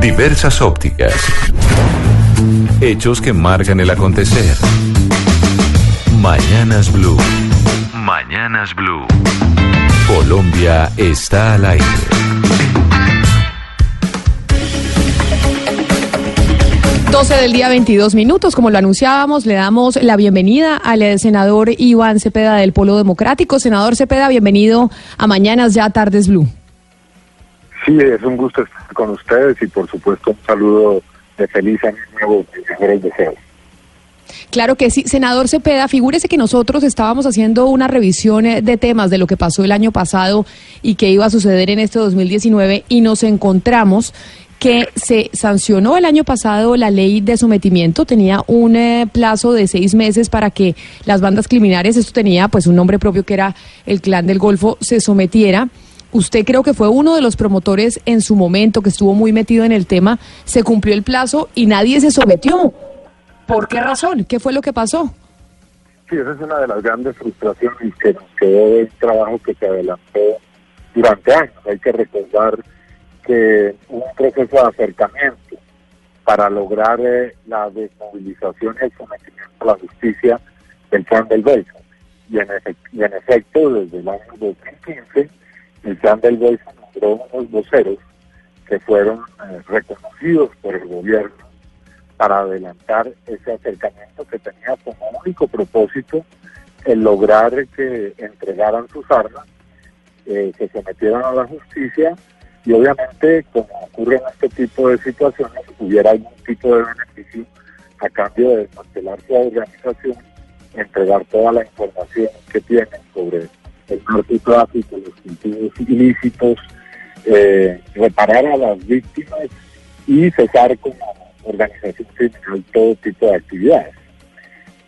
Diversas ópticas. Hechos que marcan el acontecer. Mañanas Blue. Mañanas Blue. Colombia está al aire. 12 del día 22 minutos, como lo anunciábamos, le damos la bienvenida al senador Iván Cepeda del Polo Democrático. Senador Cepeda, bienvenido a Mañanas Ya Tardes Blue. Sí, es un gusto estar con ustedes y por supuesto un saludo de feliz año nuevo y mejores deseos. Claro que sí, senador Cepeda, figúrese que nosotros estábamos haciendo una revisión eh, de temas de lo que pasó el año pasado y que iba a suceder en este 2019 y nos encontramos que se sancionó el año pasado la ley de sometimiento, tenía un eh, plazo de seis meses para que las bandas criminales, esto tenía pues un nombre propio que era el Clan del Golfo, se sometiera. Usted creo que fue uno de los promotores en su momento que estuvo muy metido en el tema, se cumplió el plazo y nadie se sometió. ¿Por qué razón? ¿Qué fue lo que pasó? Sí, esa es una de las grandes frustraciones que nos quedó del trabajo que se adelantó durante años. Hay que recordar que un proceso de acercamiento para lograr eh, la desmovilización y el sometimiento a la justicia del Plan del Golfo. Y en, y en efecto, desde el año 2015, el Plan del Golfo nombró unos voceros que fueron eh, reconocidos por el gobierno para adelantar ese acercamiento que tenía como único propósito el lograr que entregaran sus armas, eh, que se metieran a la justicia y obviamente, como ocurre en este tipo de situaciones, hubiera algún tipo de beneficio a cambio de desmantelar su organización, entregar toda la información que tienen sobre el narcotráfico, los cultivos ilícitos, eh, reparar a las víctimas y cesar como organización criminal todo tipo de actividades.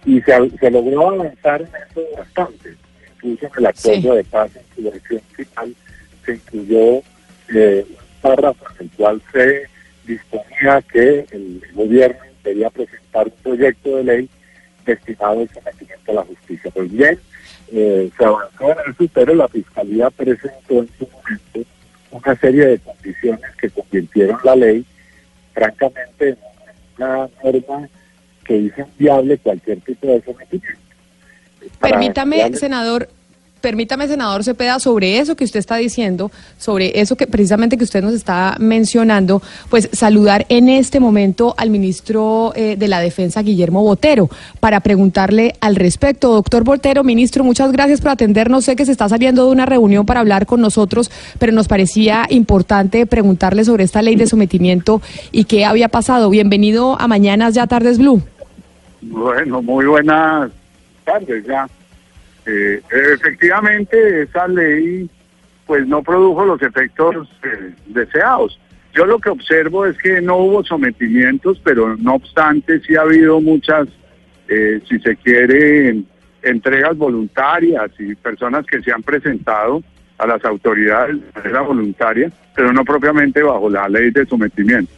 Y se, se logró avanzar en eso bastante. Incluso en el acuerdo de paz en su versión final se incluyó eh, un párrafo en el cual se disponía que el gobierno debía presentar un proyecto de ley destinado al sometimiento a la justicia. Pues bien, eh, se avanzó en eso, pero la Fiscalía presentó en su momento una serie de condiciones que convirtieron la ley, francamente, en una norma que hizo inviable cualquier tipo de sometimiento. Permítame, senador, permítame, senador Cepeda, sobre eso que usted está diciendo, sobre eso que precisamente que usted nos está mencionando, pues saludar en este momento al ministro eh, de la Defensa, Guillermo Botero, para preguntarle al respecto. Doctor Botero, ministro, muchas gracias por atendernos. Sé que se está saliendo de una reunión para hablar con nosotros, pero nos parecía importante preguntarle sobre esta ley de sometimiento y qué había pasado. Bienvenido a Mañanas Ya Tardes Blue. Bueno, muy buenas tardes ya. Eh, efectivamente, esa ley pues no produjo los efectos eh, deseados. Yo lo que observo es que no hubo sometimientos, pero no obstante sí ha habido muchas, eh, si se quiere, entregas voluntarias y personas que se han presentado a las autoridades de manera voluntaria, pero no propiamente bajo la ley de sometimiento.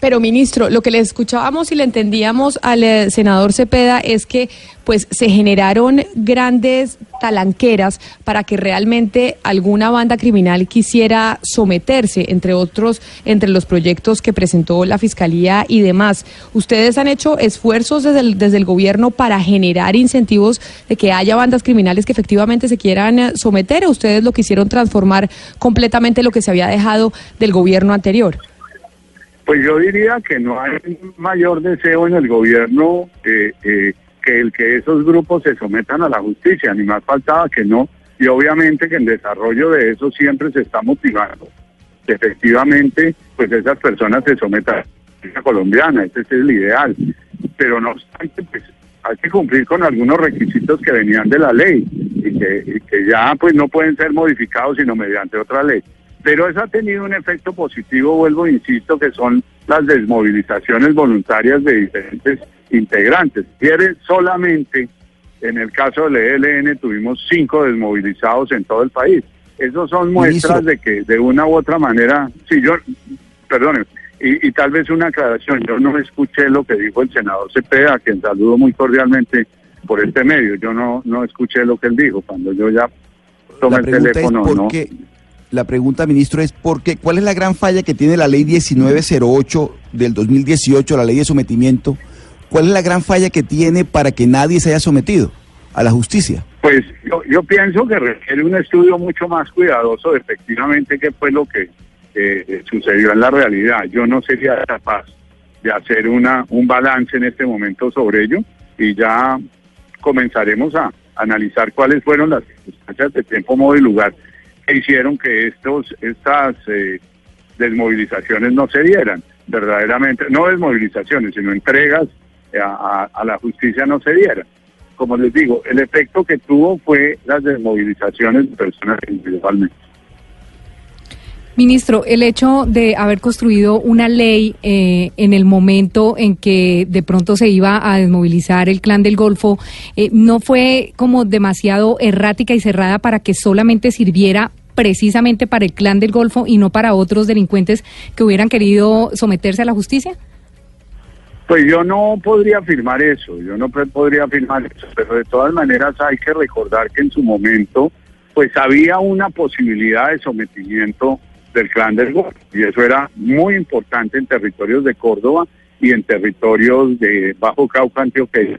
Pero ministro, lo que le escuchábamos y le entendíamos al eh, senador Cepeda es que pues se generaron grandes talanqueras para que realmente alguna banda criminal quisiera someterse, entre otros, entre los proyectos que presentó la Fiscalía y demás. ¿Ustedes han hecho esfuerzos desde el, desde el gobierno para generar incentivos de que haya bandas criminales que efectivamente se quieran eh, someter o ustedes lo quisieron transformar completamente lo que se había dejado del gobierno anterior? Pues yo diría que no hay mayor deseo en el gobierno eh, eh, que el que esos grupos se sometan a la justicia, ni más faltaba que no. Y obviamente que el desarrollo de eso siempre se está motivando. Efectivamente, pues esas personas se sometan a la justicia colombiana, ese es el ideal. Pero no obstante, pues hay que cumplir con algunos requisitos que venían de la ley y que, y que ya pues no pueden ser modificados sino mediante otra ley. Pero eso ha tenido un efecto positivo, vuelvo, insisto, que son las desmovilizaciones voluntarias de diferentes integrantes. Quiere solamente, en el caso del ELN, tuvimos cinco desmovilizados en todo el país. Esos son muestras de que de una u otra manera, sí, yo, perdone, y, y, tal vez una aclaración, yo no escuché lo que dijo el senador Cepeda, a quien saludo muy cordialmente por este medio, yo no, no escuché lo que él dijo, cuando yo ya tomé el teléfono, ¿no? La pregunta, ministro, es ¿por qué? ¿cuál es la gran falla que tiene la ley 1908 del 2018, la ley de sometimiento? ¿Cuál es la gran falla que tiene para que nadie se haya sometido a la justicia? Pues yo, yo pienso que requiere un estudio mucho más cuidadoso efectivamente qué fue lo que eh, sucedió en la realidad. Yo no sería capaz de hacer una un balance en este momento sobre ello y ya comenzaremos a analizar cuáles fueron las circunstancias de tiempo, modo y lugar hicieron que estos estas eh, desmovilizaciones no se dieran. Verdaderamente, no desmovilizaciones, sino entregas a, a la justicia no se dieran como les digo, el efecto que tuvo fue las desmovilizaciones de personas individualmente. Ministro, el hecho de haber construido una ley eh, en el momento en que de pronto se iba a desmovilizar el clan del Golfo, eh, ¿no fue como demasiado errática y cerrada para que solamente sirviera precisamente para el clan del Golfo y no para otros delincuentes que hubieran querido someterse a la justicia? Pues yo no podría afirmar eso, yo no podría afirmar eso, pero de todas maneras hay que recordar que en su momento pues había una posibilidad de sometimiento del clan del Golfo y eso era muy importante en territorios de Córdoba y en territorios de Bajo Cauca, Antioquia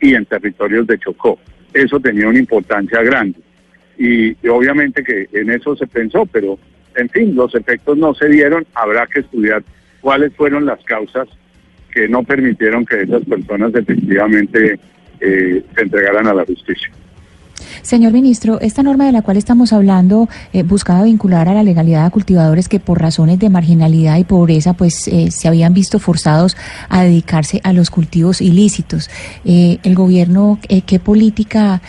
y en territorios de Chocó. Eso tenía una importancia grande y, obviamente que en eso se pensó, pero en fin, los efectos no se dieron, habrá que estudiar cuáles fueron las causas que no permitieron que esas personas efectivamente eh, se entregaran a la justicia. Señor ministro, esta norma de la cual estamos hablando eh, buscaba vincular a la legalidad a cultivadores que por razones de marginalidad y pobreza pues eh, se habían visto forzados a dedicarse a los cultivos ilícitos. Eh, el gobierno qué política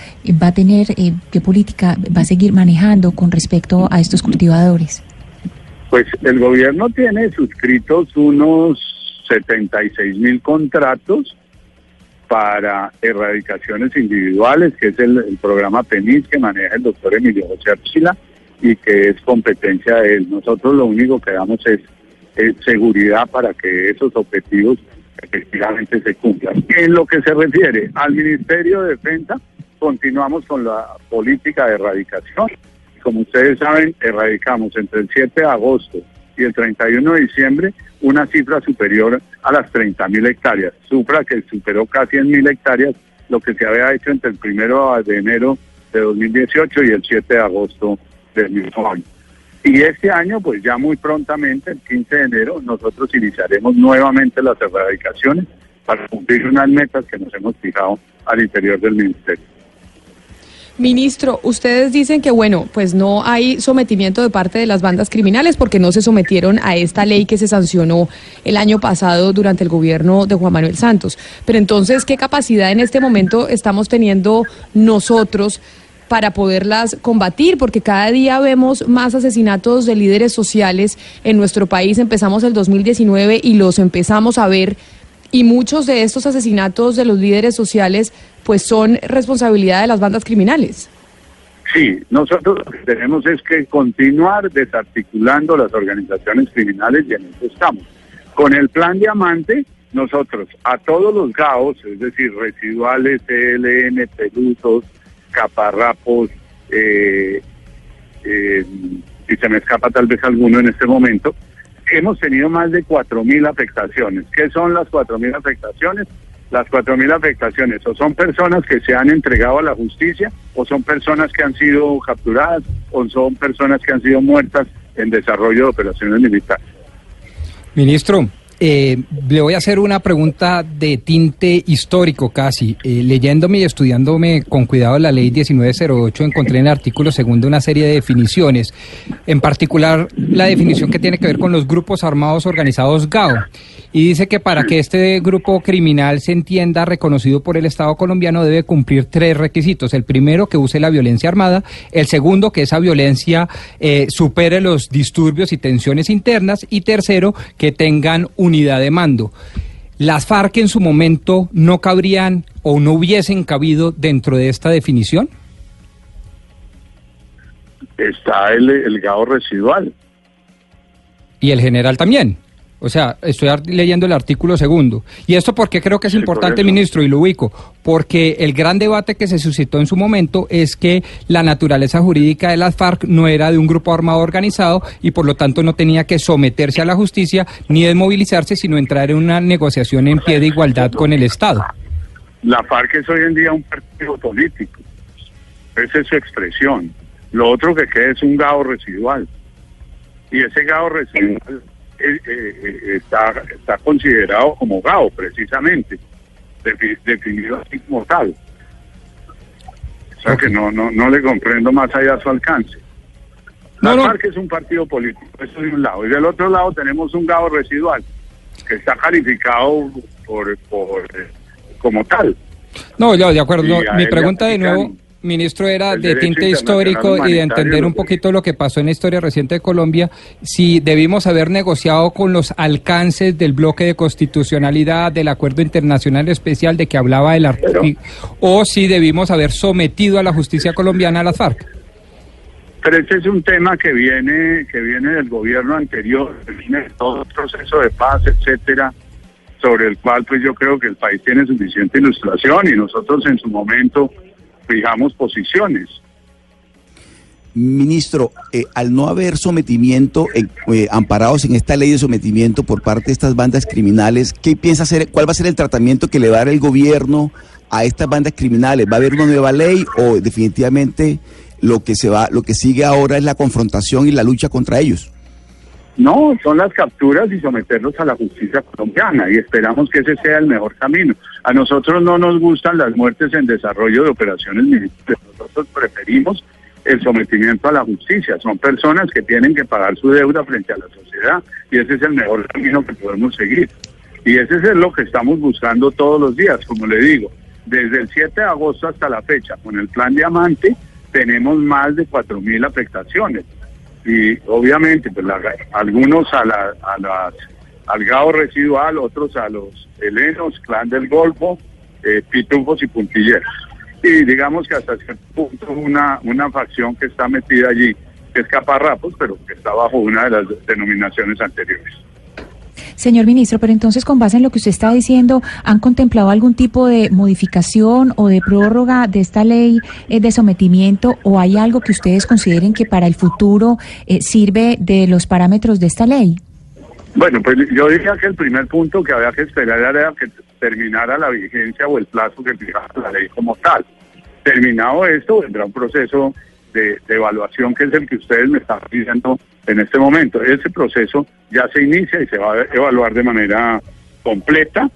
va a tener, qué política va a seguir manejando con respecto a estos cultivadores. Pues el gobierno tiene suscritos unos 76 mil contratos para erradicaciones individuales, que es el, programa PENIS que maneja el doctor Emilio José Archila y que es competencia de él. Nosotros lo único que damos es, seguridad para que esos objetivos efectivamente se cumplan. En lo que se refiere al Ministerio de Defensa, continuamos con la política de erradicación. Como ustedes saben, erradicamos entre el 7 de agosto y el 31 de diciembre una cifra superior a las 30 mil hectáreas, cifra que superó casi en mil hectáreas lo que se había hecho entre el primero de enero de 2018 y el 7 de agosto del mismo año. Y este año, pues ya muy prontamente, el 15 de enero, nosotros iniciaremos nuevamente las erradicaciones para cumplir unas metas que nos hemos fijado al interior del Ministerio. Ministro, ustedes dicen que, bueno, pues no hay sometimiento de parte de las bandas criminales porque no se sometieron a esta ley que se sancionó el año pasado durante el gobierno de Juan Manuel Santos. Pero entonces, ¿qué capacidad en este momento estamos teniendo nosotros para poderlas combatir? Porque cada día vemos más asesinatos de líderes sociales en nuestro país. Empezamos el 2019 y los empezamos a ver y muchos de estos asesinatos de los líderes sociales pues son responsabilidad de las bandas criminales. Sí, nosotros lo que tenemos es que continuar desarticulando las organizaciones criminales y en eso estamos. Con el plan Diamante, nosotros a todos los GAOs, es decir, residuales, ELN, pelusos, caparrapos, eh, eh, y se me escapa tal vez alguno en este momento, hemos tenido más de 4.000 afectaciones. ¿Qué son las 4.000 afectaciones? Las 4.000 afectaciones o son personas que se han entregado a la justicia o son personas que han sido capturadas o son personas que han sido muertas en desarrollo de operaciones militares. Ministro, eh, le voy a hacer una pregunta de tinte histórico casi. Eh, leyéndome y estudiándome con cuidado la ley 1908, encontré en el artículo segundo una serie de definiciones, en particular la definición que tiene que ver con los grupos armados organizados GAO. Y dice que para que este grupo criminal se entienda reconocido por el Estado colombiano debe cumplir tres requisitos. El primero, que use la violencia armada. El segundo, que esa violencia eh, supere los disturbios y tensiones internas. Y tercero, que tengan unidad de mando. ¿Las FARC en su momento no cabrían o no hubiesen cabido dentro de esta definición? Está el, el GAO residual. Y el general también. O sea, estoy leyendo el artículo segundo. Y esto porque creo que es Sí, importante, ministro, y lo ubico, porque el gran debate que se suscitó en su momento es que la naturaleza jurídica de las FARC no era de un grupo armado organizado y por lo tanto no tenía que someterse a la justicia ni desmovilizarse, sino entrar en una negociación en pie de igualdad con el Estado. La FARC es hoy en día un partido político. Esa es su expresión. Lo otro que queda es un GAO residual. Y ese GAO residual eh, eh, está, está considerado como GAO, precisamente, defi- definido así como tal. O sea que no, no, no le comprendo más allá su alcance. No, La no. FARC es un partido político, eso de un lado. Y del otro lado tenemos un GAO residual, que está calificado por, por como tal. No, yo de acuerdo. No, mi pregunta de nuevo, ministro, era de tinte histórico y de entender un poquito lo que pasó en la historia reciente de Colombia, si debimos haber negociado con los alcances del bloque de constitucionalidad, del acuerdo internacional especial de que hablaba el artículo, o si debimos haber sometido a la justicia colombiana a las FARC. Pero ese es un tema que viene que viene del gobierno anterior, viene de todo el proceso de paz, etcétera, sobre el cual pues yo creo que el país tiene suficiente ilustración y nosotros en su momento fijamos posiciones. Ministro, eh, al no haber sometimiento, eh, eh, amparados en esta ley de sometimiento por parte de estas bandas criminales, ¿qué piensa hacer? ¿Cuál va a ser el tratamiento que le va a dar el gobierno a estas bandas criminales? ¿Va a haber una nueva ley o definitivamente lo que se va, lo que sigue ahora es la confrontación y la lucha contra ellos? No, son las capturas y someterlos a la justicia colombiana y esperamos que ese sea el mejor camino. A nosotros no nos gustan las muertes en desarrollo de operaciones militares, nosotros preferimos el sometimiento a la justicia. Son personas que tienen que pagar su deuda frente a la sociedad y ese es el mejor camino que podemos seguir. Y ese es lo que estamos buscando todos los días, como le digo. Desde el 7 de agosto hasta la fecha, con el plan Diamante, tenemos más de 4.000 afectaciones y obviamente pues, algunos a, la, a las al residual, otros a los helenos, clan del Golfo, eh, pitufos y puntilleros. Y digamos que hasta cierto punto una, una facción que está metida allí, que es caparrapos, pero que está bajo una de las denominaciones anteriores. Señor ministro, pero entonces con base en lo que usted está diciendo, ¿han contemplado algún tipo de modificación o de prórroga de esta ley eh, de sometimiento o hay algo que ustedes consideren que para el futuro eh, sirve de los parámetros de esta ley? Bueno, pues yo diría que el primer punto que había que esperar era que terminara la vigencia o el plazo que fijaba la ley como tal. Terminado esto, vendrá un proceso de, de evaluación que es el que ustedes me están pidiendo en este momento. Ese proceso ya se inicia y se va a evaluar de manera completa,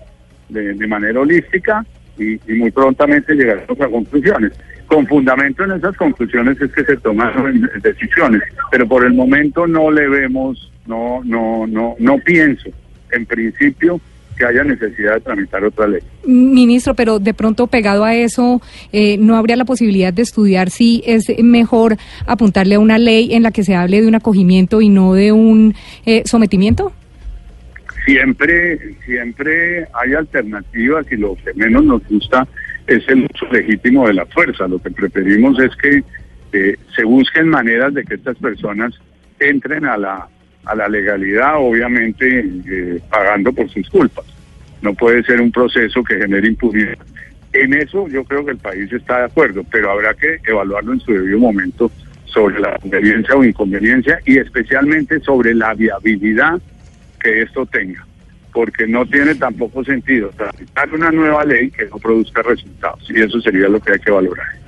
de, manera holística y, y muy prontamente llegaremos a conclusiones. Con fundamento en esas conclusiones es que se toman decisiones, pero por el momento no le vemos, no, no, no, no pienso en principio que haya necesidad de tramitar otra ley. Ministro, pero de pronto pegado a eso, eh, ¿no habría la posibilidad de estudiar si es mejor apuntarle a una ley en la que se hable de un acogimiento y no de un eh, sometimiento? Siempre, siempre hay alternativas y lo que menos nos gusta es el uso legítimo de la fuerza. Lo que preferimos es que eh, se busquen maneras de que estas personas entren a la, a la legalidad, obviamente eh, pagando por sus culpas. No puede ser un proceso que genere impunidad. En eso yo creo que el país está de acuerdo, pero habrá que evaluarlo en su debido momento sobre la conveniencia o inconveniencia y especialmente sobre la viabilidad que esto tenga, porque no tiene tampoco sentido tramitar una nueva ley que no produzca resultados y eso sería lo que hay que valorar.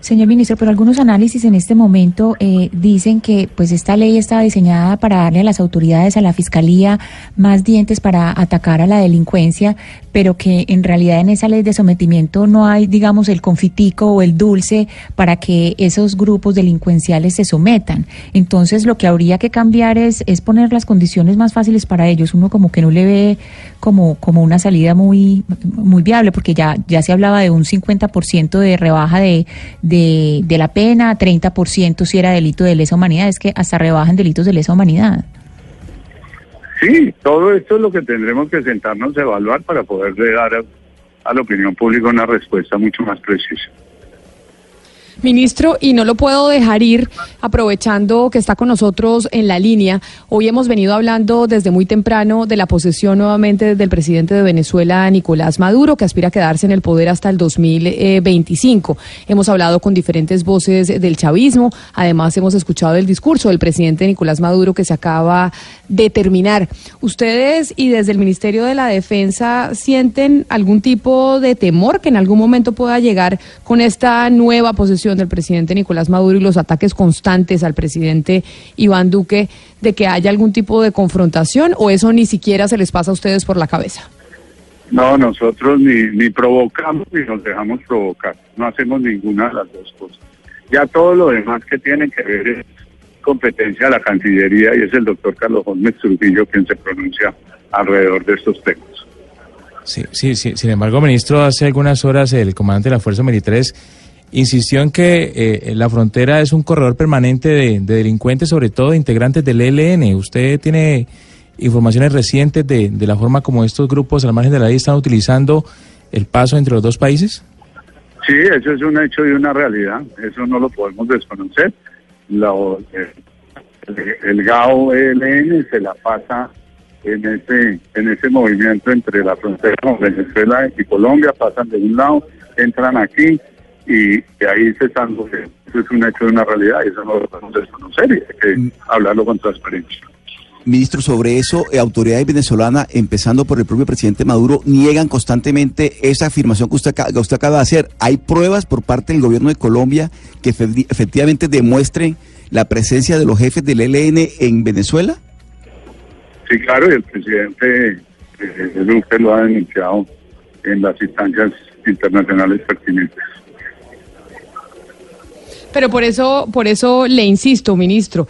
Señor ministro, pero algunos análisis en este momento eh, dicen que pues esta ley estaba diseñada para darle a las autoridades, a la fiscalía, más dientes para atacar a la delincuencia, pero que en realidad en esa ley de sometimiento no hay, digamos, el confitico o el dulce para que esos grupos delincuenciales se sometan. Entonces, lo que habría que cambiar es, es poner las condiciones más fáciles para ellos. Uno como que no le ve como, como una salida muy, muy viable, porque ya, ya se hablaba de un 50% de rebaja de de, de la pena, 30% si era delito de lesa humanidad, es que hasta rebajan delitos de lesa humanidad. Sí, todo esto es lo que tendremos que sentarnos a evaluar para poderle dar a, a la opinión pública una respuesta mucho más precisa. Ministro, y no lo puedo dejar ir aprovechando que está con nosotros en la línea. Hoy hemos venido hablando desde muy temprano de la posesión nuevamente del presidente de Venezuela, Nicolás Maduro, que aspira a quedarse en el poder hasta el 2025. Hemos hablado con diferentes voces del chavismo. Además, hemos escuchado el discurso del presidente Nicolás Maduro que se acaba de terminar. ¿Ustedes y desde el Ministerio de la Defensa sienten algún tipo de temor que en algún momento pueda llegar con esta nueva posesión? Del presidente Nicolás Maduro y los ataques constantes al presidente Iván Duque de que haya algún tipo de confrontación o eso ni siquiera se les pasa a ustedes por la cabeza? No, nosotros ni, ni provocamos ni nos dejamos provocar. No hacemos ninguna de las dos cosas. Ya todo lo demás que tiene que ver es competencia de la Cancillería y es el doctor Carlos Gómez Trujillo quien se pronuncia alrededor de estos temas. Sí, sí, sí. Sin embargo, ministro, hace algunas horas el comandante de las fuerzas militares insistió en que eh, la frontera es un corredor permanente de, delincuentes, sobre todo de integrantes del ELN. ¿Usted tiene informaciones recientes de, de, la forma como estos grupos al margen de la ley están utilizando el paso entre los dos países? Sí, eso es un hecho y una realidad. Eso no lo podemos desconocer. Lo, el, el GAO ELN se la pasa en ese, en ese movimiento entre la frontera con Venezuela y Colombia, pasan de un lado, entran aquí, y de ahí se están eso es un hecho de una realidad y eso no lo podemos desconocer y hay que mm. hablarlo con transparencia. Ministro, sobre eso, eh, autoridades venezolanas, empezando por el propio presidente Maduro, niegan constantemente esa afirmación que usted, que usted acaba de hacer. ¿Hay pruebas por parte del gobierno de Colombia que efectivamente demuestren la presencia de los jefes del ELN en Venezuela? Sí, claro, y el presidente eh, lo ha denunciado en las instancias internacionales pertinentes. Pero por eso, por eso le insisto, ministro,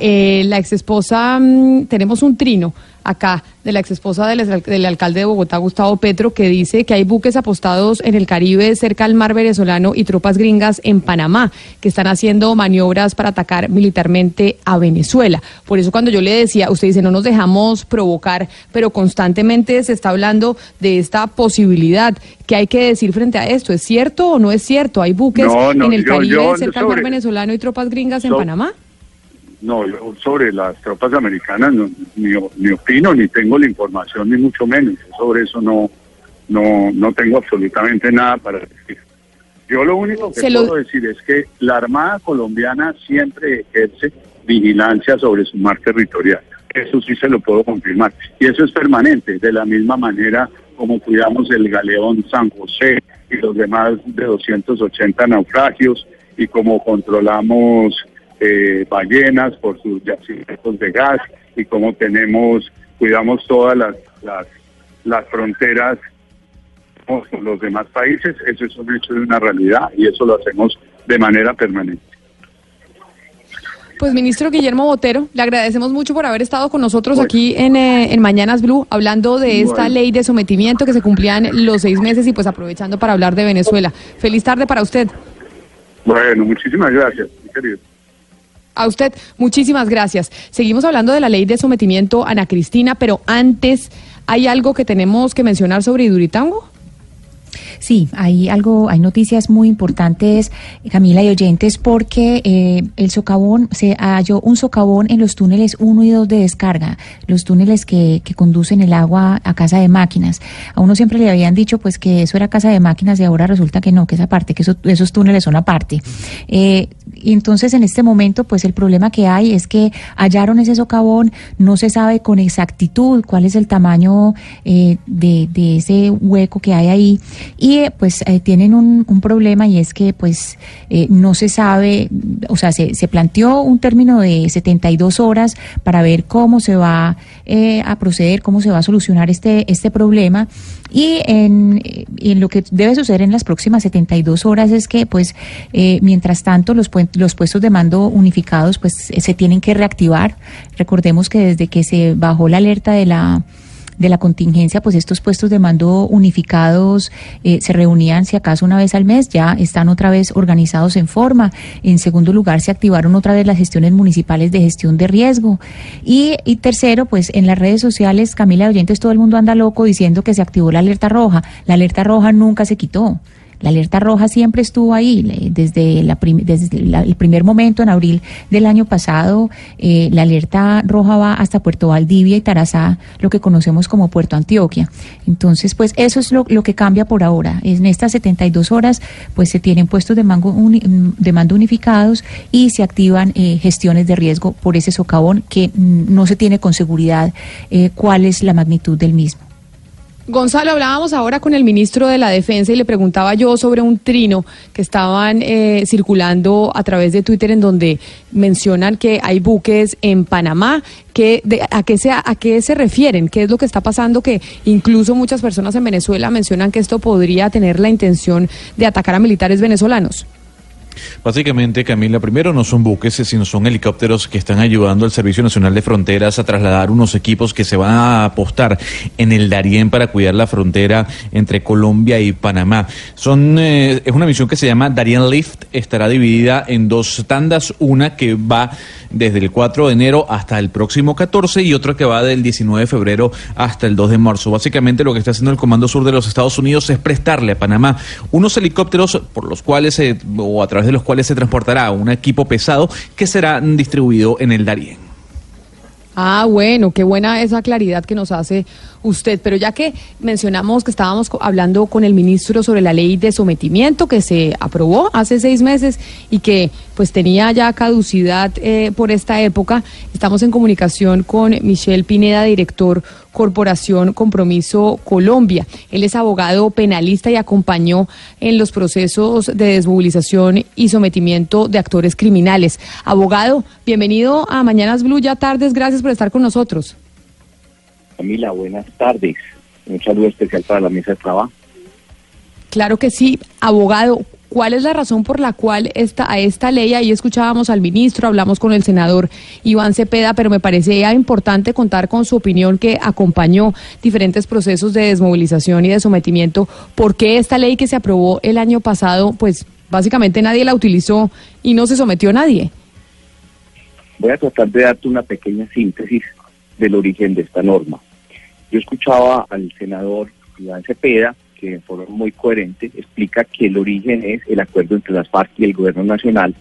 eh, la exesposa, mm, tenemos un trino acá de la exesposa del, del alcalde de Bogotá, Gustavo Petro, que dice que hay buques apostados en el Caribe cerca al mar venezolano y tropas gringas en Panamá, que están haciendo maniobras para atacar militarmente a Venezuela. Por eso cuando yo le decía, usted dice, no nos dejamos provocar, pero constantemente se está hablando de esta posibilidad. ¿Qué hay que decir frente a esto? ¿Es cierto o no es cierto? ¿Hay buques en el Caribe cerca al mar venezolano y tropas gringas en Panamá? No, yo sobre las tropas americanas ni, opino, ni tengo la información, ni mucho menos. Sobre eso no, no, no tengo absolutamente nada para decir. Yo lo único que puedo decir es que la Armada colombiana siempre ejerce vigilancia sobre su mar territorial. Eso sí se lo puedo confirmar. Y eso es permanente, de la misma manera como cuidamos el galeón San José y los demás de 280 naufragios y como controlamos eh, ballenas, por sus yacimientos de gas y como tenemos, cuidamos todas las, las, las fronteras con los demás países, eso es un hecho de una realidad y eso lo hacemos de manera permanente. Pues ministro Guillermo Botero, le agradecemos mucho por haber estado con nosotros aquí en, eh, en, Mañanas Blue, hablando de esta ley de sometimiento que se cumplían los seis meses y pues aprovechando para hablar de Venezuela. Feliz tarde para usted. Bueno, muchísimas gracias, mi querido. A usted, muchísimas gracias. Seguimos hablando de la ley de sometimiento, Ana Cristina, pero antes, ¿hay algo que tenemos que mencionar sobre Iduritango? Sí, hay algo, hay noticias muy importantes, Camila y oyentes, porque eh, el socavón, se halló un socavón en los túneles 1 y 2 de descarga, los túneles que, que conducen el agua a casa de máquinas. A uno siempre le habían dicho pues que eso era casa de máquinas y ahora resulta que no, que esa parte, que esos túneles son aparte. Eh, y entonces en este momento pues el problema que hay es que hallaron ese socavón, no se sabe con exactitud cuál es el tamaño eh, de, de ese hueco que hay ahí y eh, pues eh, tienen un, un problema y es que pues eh, no se sabe, o sea, se, se planteó un término de 72 horas para ver cómo se va eh, a proceder, cómo se va a solucionar este, este problema y en, en lo que debe suceder en las próximas 72 horas es que pues eh, mientras tanto los, los puestos de mando unificados pues eh, se tienen que reactivar. Recordemos que desde que se bajó la alerta de la de la contingencia, pues estos puestos de mando unificados eh, se reunían si acaso una vez al mes, ya están otra vez organizados en forma. En segundo lugar, se activaron otra vez las gestiones municipales de gestión de riesgo. Y, y tercero, pues en las redes sociales, Camila de Oyentes, todo el mundo anda loco diciendo que se activó la alerta roja. La alerta roja nunca se quitó. La alerta roja siempre estuvo ahí, desde, la desde el primer momento, en abril del año pasado, eh, la alerta roja va hasta Puerto Valdivia y Tarazá, lo que conocemos como Puerto Antioquia. Entonces, pues eso es lo, que cambia por ahora. En estas 72 horas, pues se tienen puestos de, mango de mando unificados y se activan eh, gestiones de riesgo por ese socavón que mm, no se tiene con seguridad eh, cuál es la magnitud del mismo. Gonzalo, hablábamos ahora con el ministro de la Defensa y le preguntaba yo sobre un trino que estaban eh, circulando a través de Twitter en donde mencionan que hay buques en Panamá. De- a, qué ¿A qué se refieren? ¿Qué es lo que está pasando? Que incluso muchas personas en Venezuela mencionan que esto podría tener la intención de atacar a militares venezolanos. Básicamente, Camila, primero no son buques, sino son helicópteros que están ayudando al Servicio Nacional de Fronteras a trasladar unos equipos que se van a apostar en el Darién para cuidar la frontera entre Colombia y Panamá. Son eh, es una misión que se llama Darien Lift, estará dividida en dos tandas, una que va desde el 4 de enero hasta el próximo 14 y otra que va del 19 de febrero hasta el 2 de marzo. Básicamente lo que está haciendo el Comando Sur de los Estados Unidos es prestarle a Panamá unos helicópteros por los cuales o a través de los cuales se transportará un equipo pesado que será distribuido en el Darién. Ah, bueno, qué buena esa claridad que nos hace usted. Pero ya que mencionamos que estábamos hablando con el ministro sobre la ley de sometimiento que se aprobó hace seis meses y que pues tenía ya caducidad eh, por esta época, estamos en comunicación con Michelle Pineda, director Corporación Compromiso Colombia. Él es abogado penalista y acompañó en los procesos de desmovilización y sometimiento de actores criminales. Abogado, bienvenido a Mañanas Blue, ya tardes, gracias por estar con nosotros. Camila, buenas tardes. Un saludo especial para la mesa de trabajo. Claro que sí, abogado. ¿Cuál es la razón por la cual esta, a esta ley, ahí escuchábamos al ministro, hablamos con el senador Iván Cepeda, pero me parecía importante contar con su opinión que acompañó diferentes procesos de desmovilización y de sometimiento? ¿Por qué esta ley que se aprobó el año pasado, pues básicamente nadie la utilizó y no se sometió a nadie? Voy a tratar de darte una pequeña síntesis del origen de esta norma. Yo escuchaba al senador Iván Cepeda, que de forma muy coherente explica que el origen es el acuerdo entre las FARC y el gobierno nacional.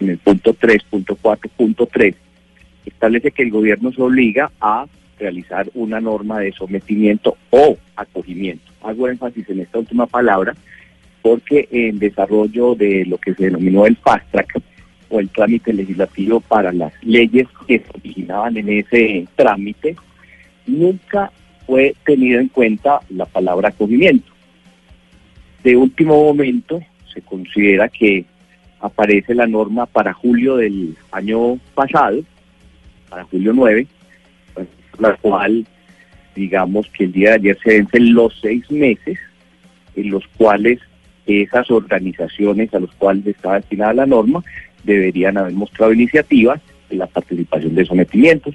En el punto 3.4.3 establece que el gobierno se obliga a realizar una norma de sometimiento o acogimiento. Hago énfasis en esta última palabra porque en desarrollo de lo que se denominó el fast track o el trámite legislativo para las leyes que se originaban en ese trámite, nunca fue tenido en cuenta la palabra acogimiento. De último momento, se considera que aparece la norma para julio del año pasado, para julio 9, pues, la cual, digamos que el día de ayer se vencen los seis meses en los cuales esas organizaciones a los cuales estaba destinada la norma deberían haber mostrado iniciativas en la participación de sometimientos,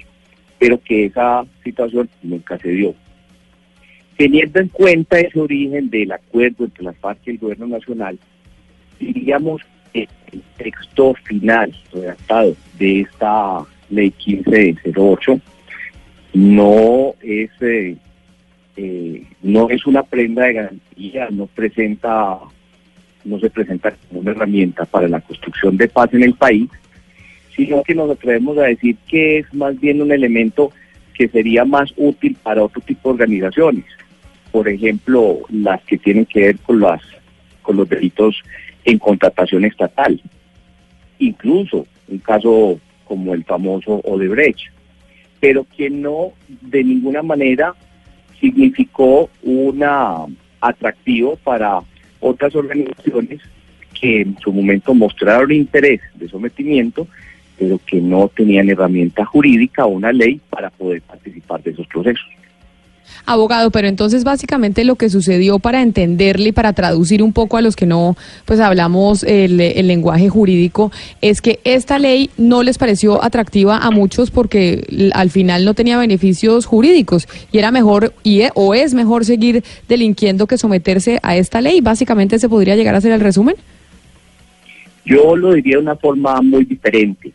pero que esa situación nunca se dio. Teniendo en cuenta ese origen del acuerdo entre las FARC y el gobierno nacional, diríamos que el texto final redactado de esta ley 1508 no es eh, eh, no es una prenda de garantía, no presenta no se presenta como una herramienta para la construcción de paz en el país, sino que nos atrevemos a decir que es más bien un elemento que sería más útil para otro tipo de organizaciones, por ejemplo, las que tienen que ver con las con los delitos en contratación estatal, incluso un caso como el famoso Odebrecht, pero que no de ninguna manera significó una atractivo para otras organizaciones que en su momento mostraron interés de sometimiento, pero que no tenían herramienta jurídica o una ley para poder participar de esos procesos. Abogado, pero entonces básicamente lo que sucedió para entenderle y para traducir un poco a los que no pues hablamos el, el lenguaje jurídico es que esta ley no les pareció atractiva a muchos porque al final no tenía beneficios jurídicos y era mejor y e- o es mejor seguir delinquiendo que someterse a esta ley. Básicamente se podría llegar a hacer el resumen. Yo lo diría de una forma muy diferente.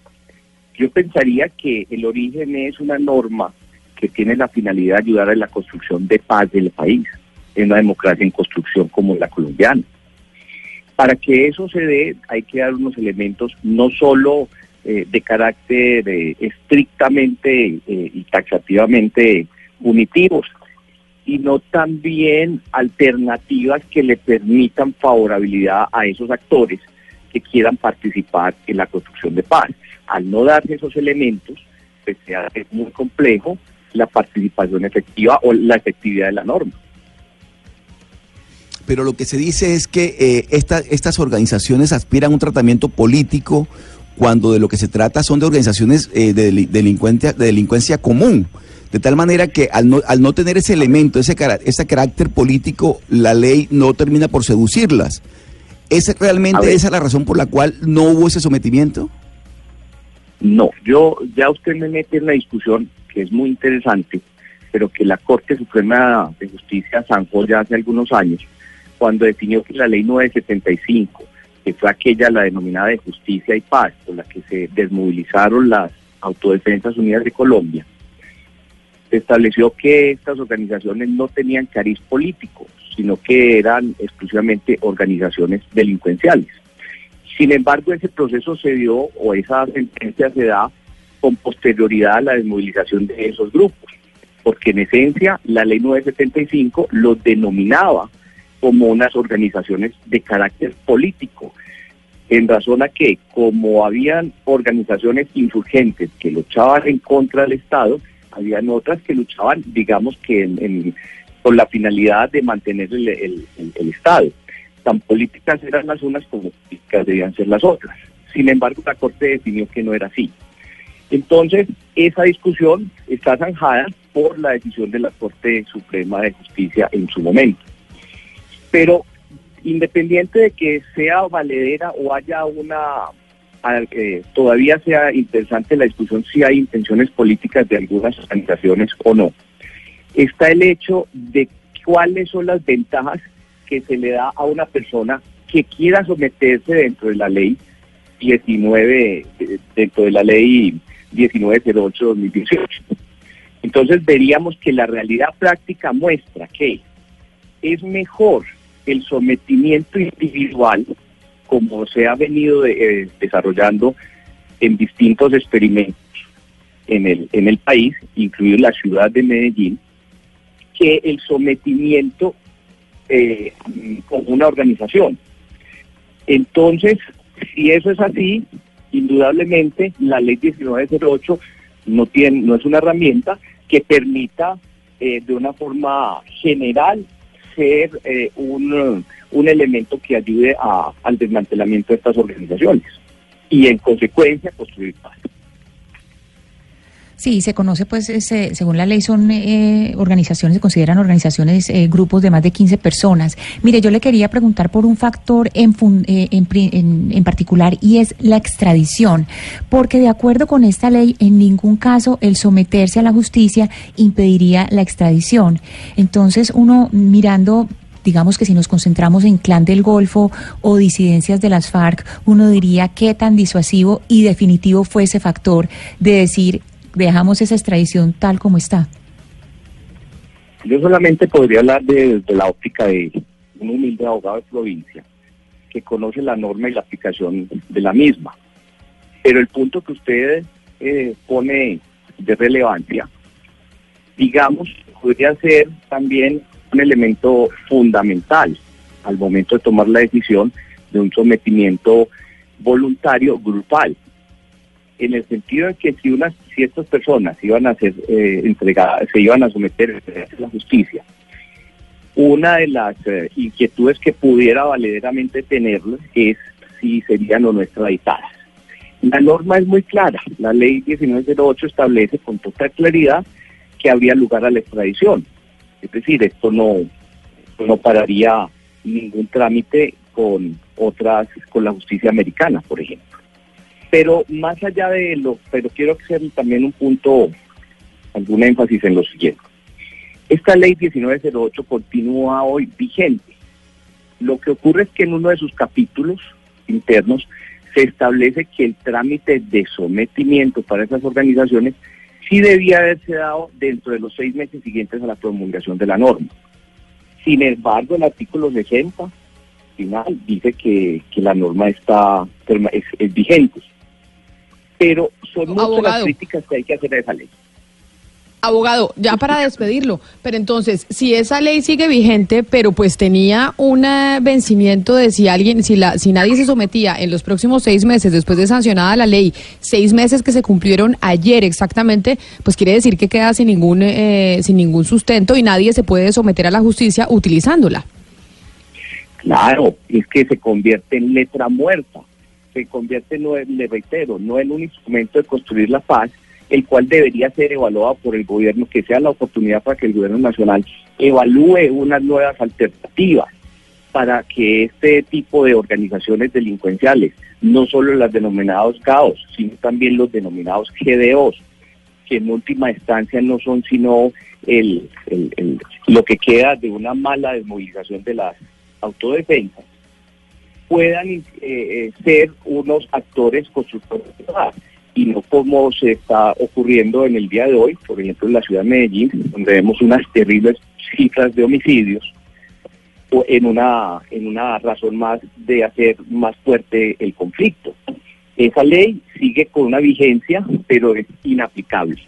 Yo pensaría que el origen es una norma que tiene la finalidad de ayudar a la construcción de paz del país, en una democracia en construcción como la colombiana. Para que eso se dé, hay que dar unos elementos no solo eh, de carácter eh, estrictamente eh, y taxativamente punitivos, sino también alternativas que le permitan favorabilidad a esos actores que quieran participar en la construcción de paz. Al no darse esos elementos, pues se hace muy complejo la participación efectiva o la efectividad de la norma. Pero lo que se dice es que eh, esta- estas organizaciones aspiran a un tratamiento político cuando de lo que se trata son de organizaciones eh, de, deli- delincuencia, de delincuencia común. De tal manera que al no, al no tener ese elemento, ese, cara- ese carácter político, la ley no termina por seducirlas. ¿Es realmente esa la razón por la cual no hubo ese sometimiento? No, yo ya usted me mete en una discusión que es muy interesante, pero que la Corte Suprema de Justicia zanjó ya hace algunos años, cuando definió que la ley 975, que fue aquella la denominada de justicia y paz, por la que se desmovilizaron las Autodefensas Unidas de Colombia, estableció que estas organizaciones no tenían cariz político, sino que eran exclusivamente organizaciones delincuenciales. Sin embargo, ese proceso se dio o esa sentencia se da con posterioridad a la desmovilización de esos grupos, porque en esencia la ley 975 los denominaba como unas organizaciones de carácter político, en razón a que como habían organizaciones insurgentes que luchaban en contra del Estado, habían otras que luchaban, digamos que en- con la finalidad de mantener el Estado. Tan políticas eran las unas como políticas debían ser las otras. Sin embargo, la Corte definió que no era así. Entonces, esa discusión está zanjada por la decisión de la Corte Suprema de Justicia en su momento. Pero independiente de que sea valedera o haya una, eh, todavía sea interesante la discusión si hay intenciones políticas de algunas organizaciones o no, está el hecho de cuáles son las ventajas que se le da a una persona que quiera someterse dentro de la ley 19, eh, dentro de la ley 1908-2018. Entonces veríamos que la realidad práctica muestra que es mejor el sometimiento individual, como se ha venido eh, desarrollando en distintos experimentos en el, en el país, incluido la ciudad de Medellín, que el sometimiento eh, una organización. Entonces, si eso es así, indudablemente la ley 1908 no, tiene, no es una herramienta que permita eh, de una forma general ser eh, un, un elemento que ayude a- al desmantelamiento de estas organizaciones y en consecuencia construir paz. Sí, se conoce, pues, ese- según la ley, son eh, organizaciones, se consideran organizaciones, eh, grupos de más de 15 personas. Mire, yo le quería preguntar por un factor en, fun- eh, en, en- en particular y es la extradición, porque de acuerdo con esta ley, en ningún caso el someterse a la justicia impediría la extradición. Entonces, uno mirando digamos que si nos concentramos en Clan del Golfo o disidencias de las FARC, uno diría qué tan disuasivo y definitivo fue ese factor de decir dejamos esa extradición tal como está. Yo solamente podría hablar de, de la óptica de un humilde abogado de provincia que conoce la norma y la aplicación de la misma. Pero el punto que usted eh, pone de relevancia, digamos, podría ser también un elemento fundamental al momento de tomar la decisión de un sometimiento voluntario grupal en el sentido de que si unas ciertas personas iban a ser eh, entregadas, se iban a someter a la justicia, Una de las eh, inquietudes que pudiera valeramente tenerlo es si serían o no extraditadas. La norma es muy clara. La ley 1908 establece con total claridad que habría lugar a la extradición. Es decir, esto no, no pararía ningún trámite con otras, con la justicia americana, por ejemplo. Pero más allá de lo, pero quiero hacer también un punto, algún énfasis en lo siguiente. Esta ley 1908 continúa hoy vigente. Lo que ocurre es que en uno de sus capítulos internos se establece que el trámite de sometimiento para esas organizaciones sí debía haberse dado dentro de los seis meses siguientes a la promulgación de la norma. Sin embargo, el artículo 60 final dice que, la norma está es, es vigente. Pero son muchas las críticas que hay que hacer a esa ley. Abogado, ya para despedirlo, pero entonces, si esa ley sigue vigente, pero pues tenía un vencimiento de si alguien, si la, si nadie se sometía en los próximos seis meses después de sancionada la ley, seis meses que se cumplieron ayer exactamente, pues quiere decir que queda sin ningún, eh, sin ningún sustento y nadie se puede someter a la justicia utilizándola. Claro, es que se convierte en letra muerta, se convierte, no, le reitero, no en un instrumento de construir la paz, el cual debería ser evaluado por el gobierno, que sea la oportunidad para que el gobierno nacional evalúe unas nuevas alternativas para que este tipo de organizaciones delincuenciales, no solo las denominados caos, sino también los denominados GDOs, que en última instancia no son sino el, lo que queda de una mala desmovilización de las autodefensas, puedan eh, eh, ser unos actores constructores de paz y no como se está ocurriendo en el día de hoy, por ejemplo en la ciudad de Medellín, donde vemos unas terribles cifras de homicidios, en una, en una razón más de hacer más fuerte el conflicto. Esa ley sigue con una vigencia, pero es inaplicable.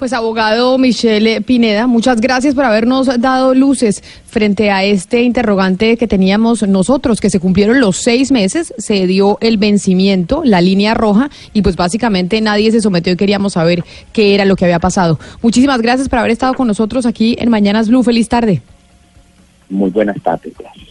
Pues abogado Michelle Pineda, muchas gracias por habernos dado luces frente a este interrogante que teníamos nosotros, que se cumplieron los seis meses, se dio el vencimiento, la línea roja, y pues básicamente nadie se sometió y queríamos saber qué era lo que había pasado. Muchísimas gracias por haber estado con nosotros aquí en Mañanas Blue. Feliz tarde. Muy buenas tardes, gracias.